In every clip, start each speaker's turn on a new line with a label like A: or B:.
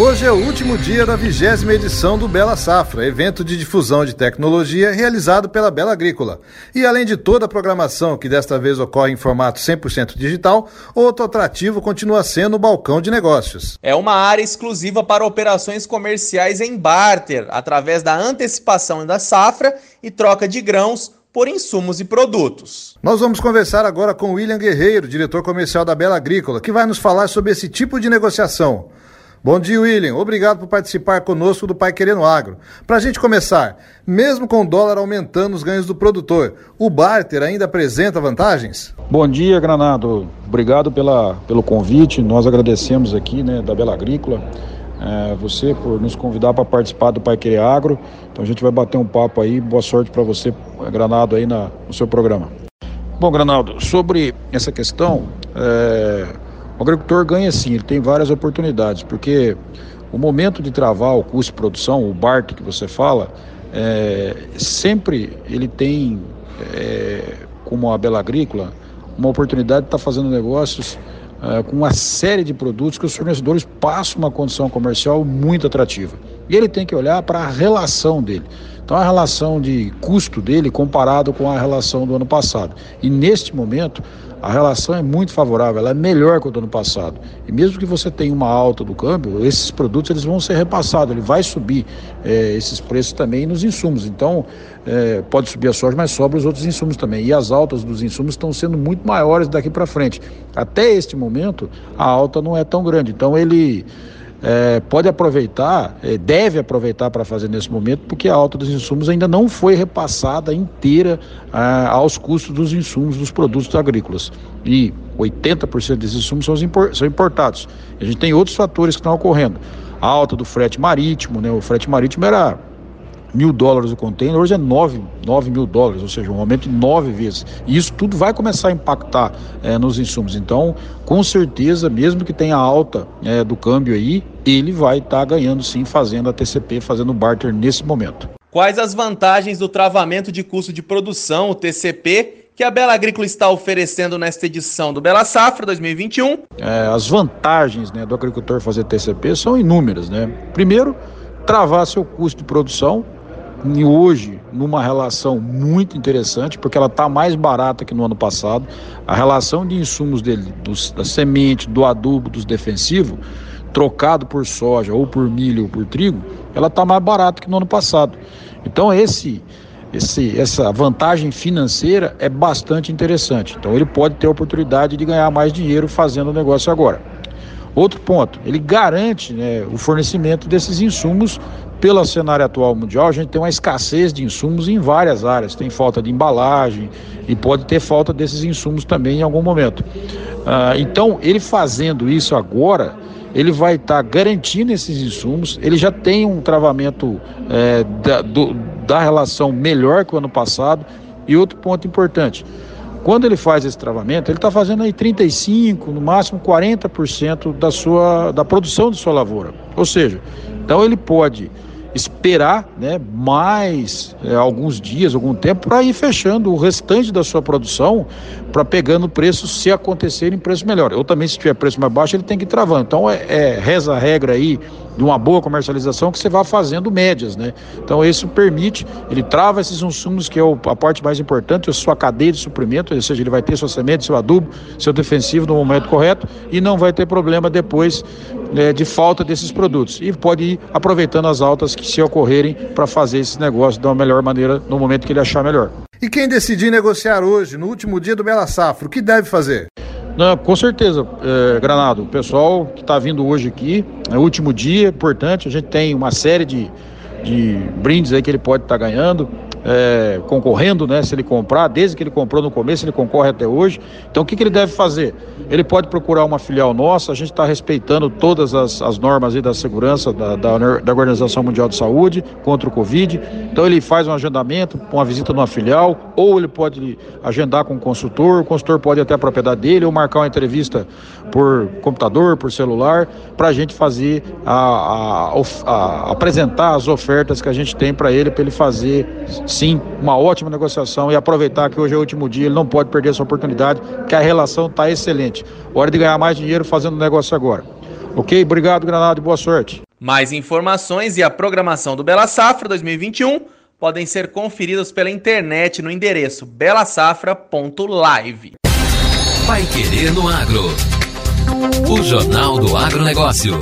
A: Hoje é o último dia da vigésima edição do Bela Safra, evento de difusão de tecnologia realizado pela Bela Agrícola. E além de toda a programação, que desta vez ocorre em formato 100% digital, outro atrativo continua sendo o balcão de negócios.
B: É uma área exclusiva para operações comerciais em barter, através da antecipação da safra e troca de grãos por insumos e produtos.
A: Nós vamos conversar agora com William Guerreiro, diretor comercial da Bela Agrícola, que vai nos falar sobre esse tipo de negociação. Bom dia, William. Obrigado por participar conosco do Pai Querendo Agro. Para a gente começar, mesmo com o dólar aumentando os ganhos do produtor, o barter ainda apresenta vantagens?
C: Bom dia, Granado. Obrigado pela, pelo convite. Nós agradecemos aqui né, da Bela Agrícola. É, você por nos convidar para participar do Pai Querer Agro. Então a gente vai bater um papo aí. Boa sorte para você, Granado, aí na, no seu programa. Bom, Granado, sobre essa questão, é, o agricultor ganha sim, ele tem várias oportunidades, porque o momento de travar o custo de produção, o BART que você fala, é, sempre ele tem, é, como a Bela Agrícola, uma oportunidade de estar tá fazendo negócios é, com uma série de produtos que os fornecedores passam uma condição comercial muito atrativa. E ele tem que olhar para a relação dele. Então, a relação de custo dele comparado com a relação do ano passado. E neste momento, a relação é muito favorável, ela é melhor que o do ano passado. E mesmo que você tenha uma alta do câmbio, esses produtos eles vão ser repassados, ele vai subir é, esses preços também nos insumos. Então, é, pode subir a soja, mas sobra os outros insumos também. E as altas dos insumos estão sendo muito maiores daqui para frente. Até este momento, a alta não é tão grande. Então, ele é, pode aproveitar, é, deve aproveitar para fazer nesse momento, porque a alta dos insumos ainda não foi repassada inteira ah, aos custos dos insumos dos produtos agrícolas. E 80% desses insumos são, são importados. A gente tem outros fatores que estão ocorrendo. A alta do frete marítimo, né? o frete marítimo era mil dólares o container, hoje é 9, 9 mil dólares, ou seja, um aumento de nove vezes. E isso tudo vai começar a impactar é, nos insumos. Então, com certeza, mesmo que tenha alta é, do câmbio aí, ele vai estar tá ganhando sim fazendo a TCP, fazendo barter nesse momento.
B: Quais as vantagens do travamento de custo de produção, o TCP, que a Bela Agrícola está oferecendo nesta edição do Bela Safra 2021?
C: É, as vantagens né, do agricultor fazer TCP são inúmeras. Né? Primeiro, travar seu custo de produção, hoje numa relação muito interessante, porque ela está mais barata que no ano passado. A relação de insumos dele, dos, da semente, do adubo, dos defensivos, trocado por soja ou por milho ou por trigo, ela está mais barata que no ano passado. Então esse, esse, essa vantagem financeira é bastante interessante. Então ele pode ter a oportunidade de ganhar mais dinheiro fazendo o negócio agora. Outro ponto, ele garante né, o fornecimento desses insumos pelo cenário atual mundial, a gente tem uma escassez de insumos em várias áreas. Tem falta de embalagem e pode ter falta desses insumos também em algum momento. Ah, então, ele fazendo isso agora, ele vai estar tá garantindo esses insumos. Ele já tem um travamento é, da, do, da relação melhor que o ano passado. E outro ponto importante. Quando ele faz esse travamento, ele está fazendo aí 35, no máximo 40% da sua da produção de sua lavoura. Ou seja, então ele pode esperar né, mais é, alguns dias, algum tempo, para ir fechando o restante da sua produção, para pegando preço se acontecerem preço melhor. Ou também, se tiver preço mais baixo, ele tem que ir travando. Então, é, é reza a regra aí de uma boa comercialização que você vá fazendo médias, né? Então, isso permite, ele trava esses insumos, que é a parte mais importante, a sua cadeia de suprimento, ou seja, ele vai ter sua semente, seu adubo, seu defensivo no momento correto e não vai ter problema depois né, de falta desses produtos. E pode ir aproveitando as altas que se ocorrerem para fazer esse negócio da melhor maneira no momento que ele achar melhor.
A: E quem decidir negociar hoje, no último dia do Bela Safra, o que deve fazer?
C: Não, com certeza, é, Granado. O pessoal que está vindo hoje aqui, é o último dia, importante. A gente tem uma série de, de brindes aí que ele pode estar tá ganhando. é, concorrendo, né? Se ele comprar, desde que ele comprou no começo, ele concorre até hoje. Então, o que, que ele deve fazer? Ele pode procurar uma filial nossa, a gente está respeitando todas as, as normas da segurança da, da, da, Organização Mundial de Saúde contra o Covid. Então, ele faz um agendamento, uma visita numa filial, ou ele pode agendar com o consultor, o consultor pode ir até a propriedade dele, ou marcar uma entrevista por computador, por celular, para a gente fazer, a, a, a, apresentar as ofertas que a gente tem para ele, para ele fazer, sim, uma ótima negociação e aproveitar que hoje é o último dia, ele não pode perder essa oportunidade, que a relação está excelente. Hora de ganhar mais dinheiro fazendo negócio agora. Ok? Obrigado, Granado, e boa sorte.
B: Mais informações e a programação do Bela Safra 2021 podem ser conferidos pela internet no endereço belasafra.live.
D: Vai querer no agro. O Jornal do Agronegócio.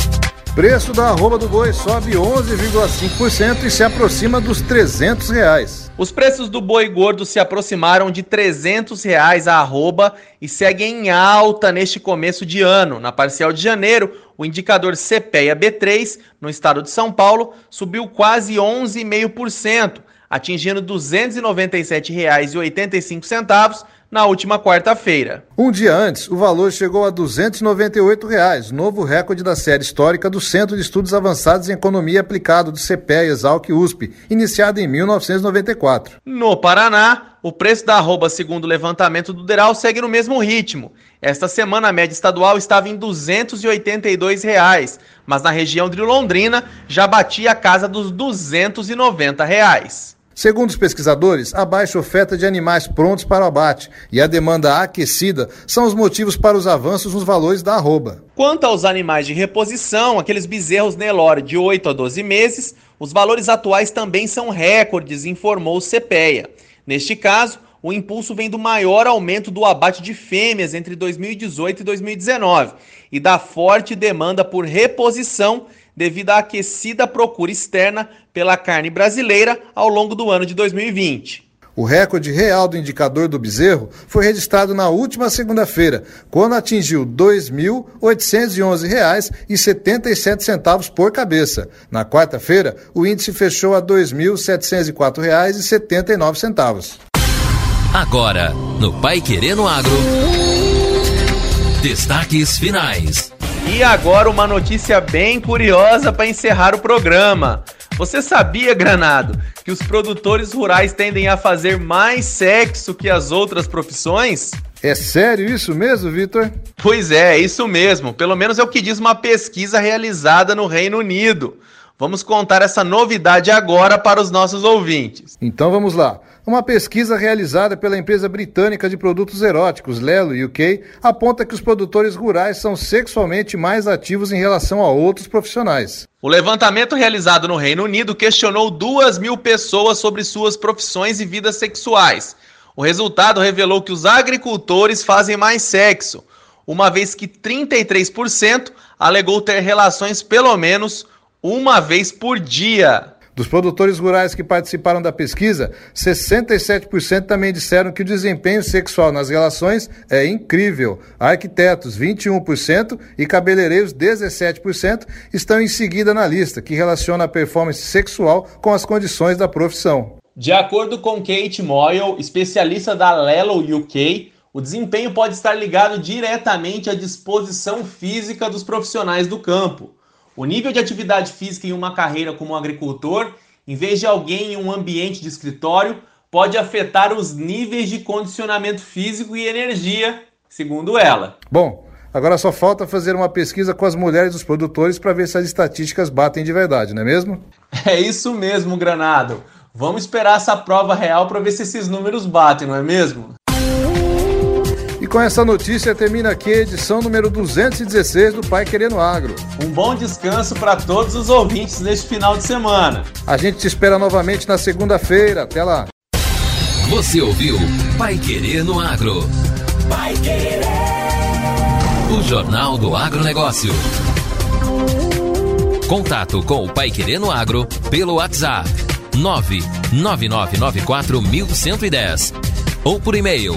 A: Preço da arroba do boi sobe 11,5% e se aproxima dos 300 reais.
B: Os preços do boi gordo se aproximaram de 300 reais a arroba e seguem em alta neste começo de ano. Na parcial de janeiro, o indicador CPEA B3, no estado de São Paulo, subiu quase 11,5%, atingindo R$ 297,85 na última quarta-feira.
A: Um dia antes, o valor chegou a 298 reais, novo recorde da série histórica do Centro de Estudos Avançados em Economia Aplicado do CPE Exalc USP, iniciado em 1994.
B: No Paraná, o preço da arroba, segundo o levantamento do Deral, segue no mesmo ritmo. Esta semana a média estadual estava em 282 reais, mas na região de Londrina já batia a casa dos 290 reais.
A: Segundo os pesquisadores, a baixa oferta de animais prontos para o abate e a demanda aquecida são os motivos para os avanços nos valores da arroba.
B: Quanto aos animais de reposição, aqueles bezerros Nelore de 8 a 12 meses, os valores atuais também são recordes, informou o CPEA. Neste caso, o impulso vem do maior aumento do abate de fêmeas entre 2018 e 2019 e da forte demanda por reposição devido à aquecida procura externa pela carne brasileira ao longo do ano de 2020.
A: O recorde real do indicador do bezerro foi registrado na última segunda-feira, quando atingiu R$ 2.811,77 por cabeça. Na quarta-feira, o índice fechou a R$ 2.704,79.
D: Agora, no Pai Querendo Agro. Destaques finais.
B: E agora uma notícia bem curiosa para encerrar o programa. Você sabia, Granado, que os produtores rurais tendem a fazer mais sexo que as outras profissões?
A: É sério isso mesmo, Vitor?
B: Pois é, é isso mesmo. Pelo menos é o que diz uma pesquisa realizada no Reino Unido. Vamos contar essa novidade agora para os nossos ouvintes.
A: Então vamos lá. Uma pesquisa realizada pela empresa britânica de produtos eróticos, Lelo UK, aponta que os produtores rurais são sexualmente mais ativos em relação a outros profissionais.
B: O levantamento realizado no Reino Unido questionou duas mil pessoas sobre suas profissões e vidas sexuais. O resultado revelou que os agricultores fazem mais sexo, uma vez que 33% alegou ter relações pelo menos uma vez por dia.
A: Dos produtores rurais que participaram da pesquisa, 67% também disseram que o desempenho sexual nas relações é incrível. Arquitetos, 21% e cabeleireiros, 17%, estão em seguida na lista, que relaciona a performance sexual com as condições da profissão.
B: De acordo com Kate Moyle, especialista da Lelo UK, o desempenho pode estar ligado diretamente à disposição física dos profissionais do campo. O nível de atividade física em uma carreira como agricultor, em vez de alguém em um ambiente de escritório, pode afetar os níveis de condicionamento físico e energia, segundo ela.
A: Bom, agora só falta fazer uma pesquisa com as mulheres dos produtores para ver se as estatísticas batem de verdade, não é mesmo?
B: É isso mesmo, Granado. Vamos esperar essa prova real para ver se esses números batem, não é mesmo?
A: E com essa notícia termina aqui a edição número 216 do Pai Querendo Agro.
B: Um bom descanso para todos os ouvintes neste final de semana.
A: A gente te espera novamente na segunda-feira. Até lá.
D: Você ouviu Pai Querendo Agro.
E: Pai Querer.
D: O Jornal do Agronegócio. Contato com o Pai Querendo Agro pelo WhatsApp 999941110 ou por e-mail